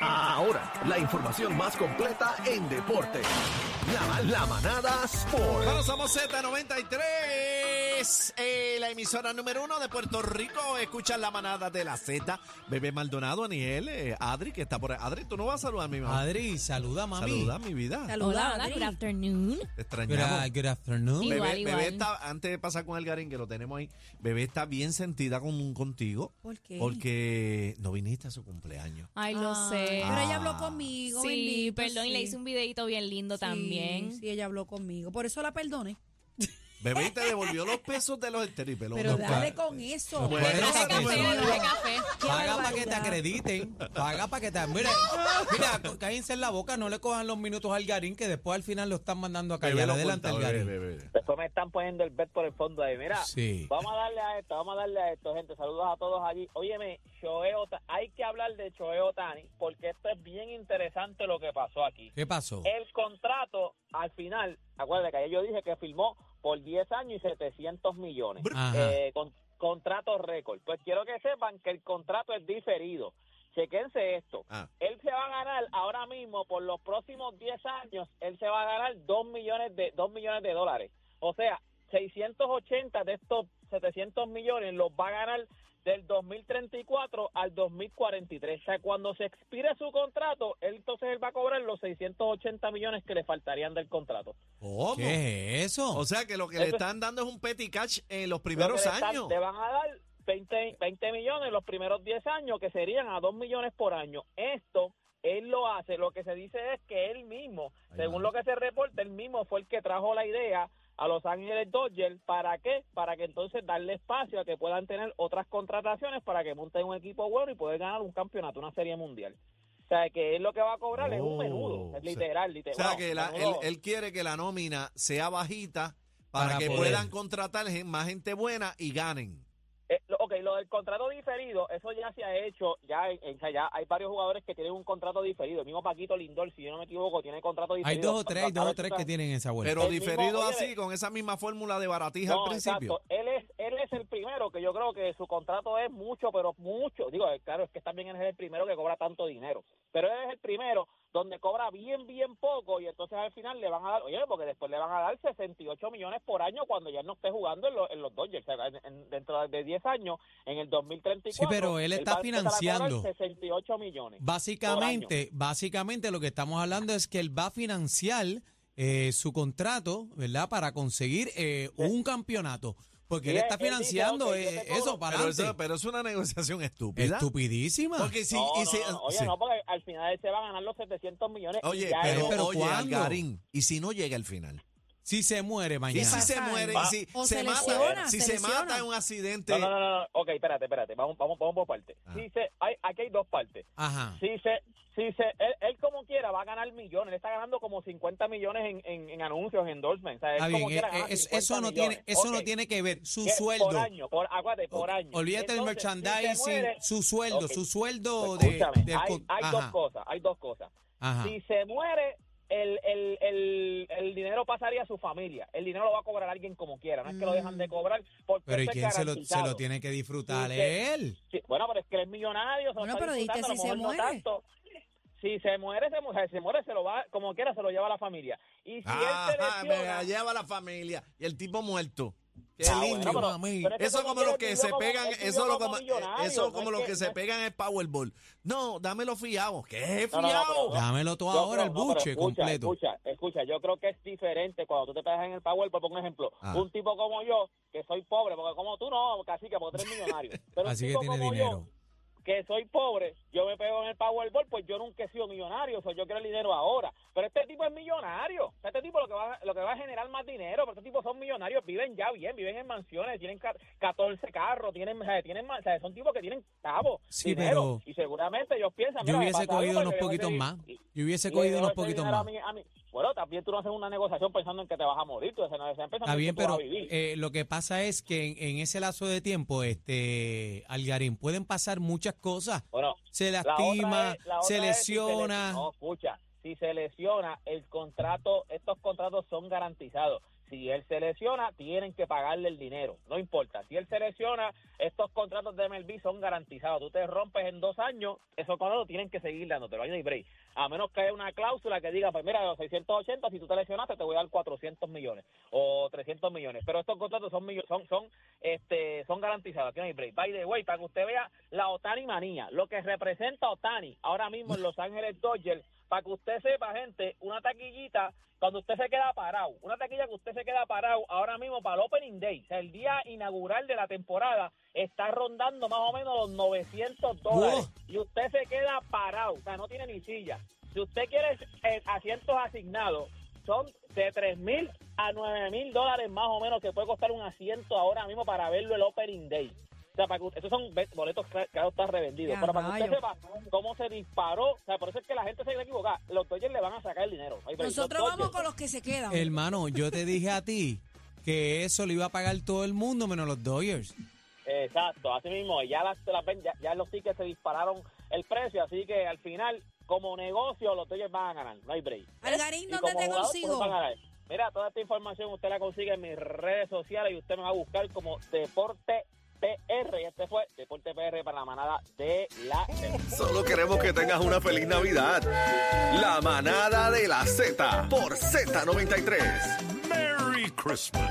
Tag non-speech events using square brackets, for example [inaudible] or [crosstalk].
Ahora, la información más completa en deporte. La, la manada Sport. Bueno, somos Z93, eh, la emisora número uno de Puerto Rico. Escuchan la manada de la Z. Bebé Maldonado, Aniel, eh, Adri, que está por ahí. Adri, tú no vas a saludar a mi mamá. Adri, saluda, mami. Saluda, mi vida. Hola, Adri. good afternoon. Te Good, extrañamos. good afternoon. Igual, Bebé, igual. Bebé está, antes de pasar con el Garín, que lo tenemos ahí, Bebé está bien sentida con, contigo. ¿Por qué? Porque no viniste a su cumpleaños. Ay, lo Ah, sé. Pero ella habló conmigo, sí, bendito, perdón, y le hice un videito bien lindo Sí, también. Sí, ella habló conmigo. Por eso la perdone. Bebé te devolvió los pesos de los esteripelón. Pero no, dale con eso. puede Traje ser café, café. Paga para que te acrediten. Paga para que te. Mira, mira, cállense en la boca, no le cojan los minutos al Garín, que después al final lo están mandando a callar. lo Adelante al Garín. bebé. Después me están poniendo el bet por el fondo ahí. Mira, Sí. vamos a darle a esto, vamos a darle a esto, gente. Saludos a todos allí. Óyeme, Ota- hay que hablar de Shohei Otani porque esto es bien interesante lo que pasó aquí. ¿Qué pasó? El contrato, al final, acuérdate que ayer yo dije que firmó por 10 años y 700 millones. Eh, con, contrato récord. Pues quiero que sepan que el contrato es diferido. Chequense esto. Ah. Él se va a ganar ahora mismo por los próximos 10 años, él se va a ganar 2 millones de 2 millones de dólares. O sea, 680 de estos 700 millones los va a ganar del 2034 al 2043. O sea, cuando se expire su contrato, él entonces él va a cobrar los 680 millones que le faltarían del contrato. ¿Cómo? ¿Qué es eso? O sea que lo que le están dando es un petty catch en los Lo primeros le están- años. Le van a dar 20, 20 millones los primeros 10 años, que serían a 2 millones por año. Esto, él lo hace, lo que se dice es que él mismo, según lo que se reporta, él mismo fue el que trajo la idea a Los Ángeles Dodgers. ¿Para qué? Para que entonces darle espacio a que puedan tener otras contrataciones para que monten un equipo bueno y poder ganar un campeonato, una serie mundial. O sea, que él lo que va a cobrar es Oh, un menudo, o sea- es literal, O literal. sea Bueno, que la- él, menudo- él quiere que la nómina sea bajita para, Para que poder. puedan contratar más gente buena y ganen. Eh, lo- del contrato diferido, eso ya se ha hecho, ya, en- ya hay varios jugadores que tienen un contrato diferido. El mismo Paquito Lindor, si yo no me equivoco, tiene contrato Hay diferido. dos o tres, hay dos o tres que tienen esa vuelta. Pero El mismo- diferido oye, así, con esa misma fórmula de baratija No, al principio. exacto. Él es, él es el primero que yo creo que su contrato es mucho, pero mucho. Digo, eh, claro, es que también él es el primero que cobra tanto dinero. Pero él es el primero donde cobra bien, bien poco y entonces al final le van a dar, oye, porque después le van a dar 68 millones por año cuando ya no esté jugando en, los- en los Dodgers. En- en- dentro de 10 años, en el 2034. Sí, pero él está financiando. 68 millones. Básicamente, básicamente lo que estamos hablando es que él va a financiar eh, su contrato, ¿verdad? Para conseguir eh, un campeonato. Porque él está él dice, financiando eh, eso para pero, adelante. eso, pero es una negociación estúpida. Estupidísima. Porque si, No, y no, si- no, Oye, sí. no, porque al final él se va a ganar los 700 millones. y Oye, ya pero, oye. Algarín, y si no llega al final. Si se muere Y mañana. si se muere, y si O se, se mata, lesiona, si se mata en un accidente. No, no, no, no, ok, espérate, espérate, vamos, vamos, vamos por partes. Ah. Si se, hay, aquí hay dos partes. Ajá. Si se, si se, él, él como quiera va a ganar millones, él está ganando como 50 millones en, en, en anuncios, en endorsements. O sea, él Está bien, como quiera eh, gana eh, es- 50 eso no millones. tiene, eso no tiene que ver. Su sueldo. Por año, por, aguante, por año. Olvídate del si merchandising, muere- su sueldo, su sueldo de, escúchame, del hay, hay dos cosas, hay dos cosas. ajá. Si se muere, el, el, el, el dinero pasaría a su familia. El dinero lo va a cobrar alguien como quiera. No es que lo dejan de cobrar porque Pero ¿y quién se lo, se lo tiene que disfrutar? Sí, que- Él. Sí, bueno, pero es que él es millonario. se lo Bueno, está pero dijiste disfrutando, si a se lo mejor no muere. tanto. Si se muere, se muere, se muere, se lo va, como quiera, se lo lleva a la familia. Y si él se me lesiona, la lleva la familia y el tipo muerto. Qué Ah, bueno, lindo. pero- mami. pero es Eso como los que se pegan, eso lo como, eso como es los que- se pegan en Powerball. No, dámelo fiado. ¿Qué No, no, no, fiado? Dámelo todo Yo ahora, el creo- buche escucha, completo. Escucha, escucha, yo creo que es diferente cuando tú te pegas en el Powerball, por un ejemplo, Ah. un tipo como yo, que soy pobre, porque como tú no, casi que porque tú eres millonario. [laughs] Pero un Así que tiene como dinero. yo, que soy pobre, yo me pego en el Powerball, pues yo nunca he sido millonario, o sea, yo quiero el dinero ahora. Pero este tipo es millonario. Este tipo lo que va, lo que va a generar más dinero. Pero este tipo son millonarios, viven ya bien, viven en mansiones, tienen ca- 14 carros, tienen, o sea, tienen más- o sea, son tipos que tienen cabo, Sí, dinero. pero Y seguramente ellos piensan. Yo hubiese cogido unos poquitos más. Yo hubiese cogido unos poquitos dinero a más. mí- a mí. Bueno, también tú no haces una negociación pensando en que te vas a morir. Tú estás pensando Está en bien, que tú vas pero a vivir. eh, lo que pasa es que en, en ese lazo de tiempo, este Algarín, pueden pasar muchas cosas. Bueno, Se La lastima, es- la se otra es si le- lesiona. no, escucha, si se lesiona, el contrato, estos contratos son garantizados. Si él se lesiona, tienen que pagarle el dinero, no importa. Si él se lesiona, estos contratos de MLB son garantizados. Tú te rompes en dos años, esos contratos tienen que seguir dándote, no hay break. A menos que haya una cláusula que diga, pues mira, de los 680, si tú te lesionaste, te voy a dar 400 millones o 300 millones. Pero estos contratos son son son este son garantizados, aquí no hay break. By the way, para que usted vea la Otani manía, lo que representa Otani ahora mismo en Los Ángeles Dodgers, para que usted sepa, gente, una taquillita cuando usted se queda parado, una taquilla que usted se queda parado ahora mismo para el Opening Day, o sea, el día inaugural de la temporada, está rondando más o menos los 900 dólares y usted se queda parado, o sea, no tiene ni silla. Si usted quiere eh, asientos asignados, son de 3 mil a 9 mil dólares más o menos que puede costar un asiento ahora mismo para verlo el Opening Day. O sea, para que, estos son boletos que que están revendidos. Ya, Pero para que usted sepa cómo se disparó, o sea, por eso es que la gente se quiere equivocar. Los Dodgers le van a sacar el dinero. Ay, Nosotros vamos Dodgers- con los que se quedan. Hermano, yo te dije a ti que eso lo iba a pagar todo el mundo menos los Dodgers. Exacto, así mismo, ya, las, ya, ya los tickets se dispararon el precio, así que al final, como negocio, los Dodgers van a ganar, no hay break. Algarín, ¿dónde como te jugador, consigo? pues, van a ganar. Mira, toda esta información usted la consigue en mis redes sociales y usted me va a buscar como Deporte PR. Y este fue Deporte PR para la manada de la Z. Solo queremos que tengas una feliz Navidad. La manada de la Z por Z93. Merry Christmas.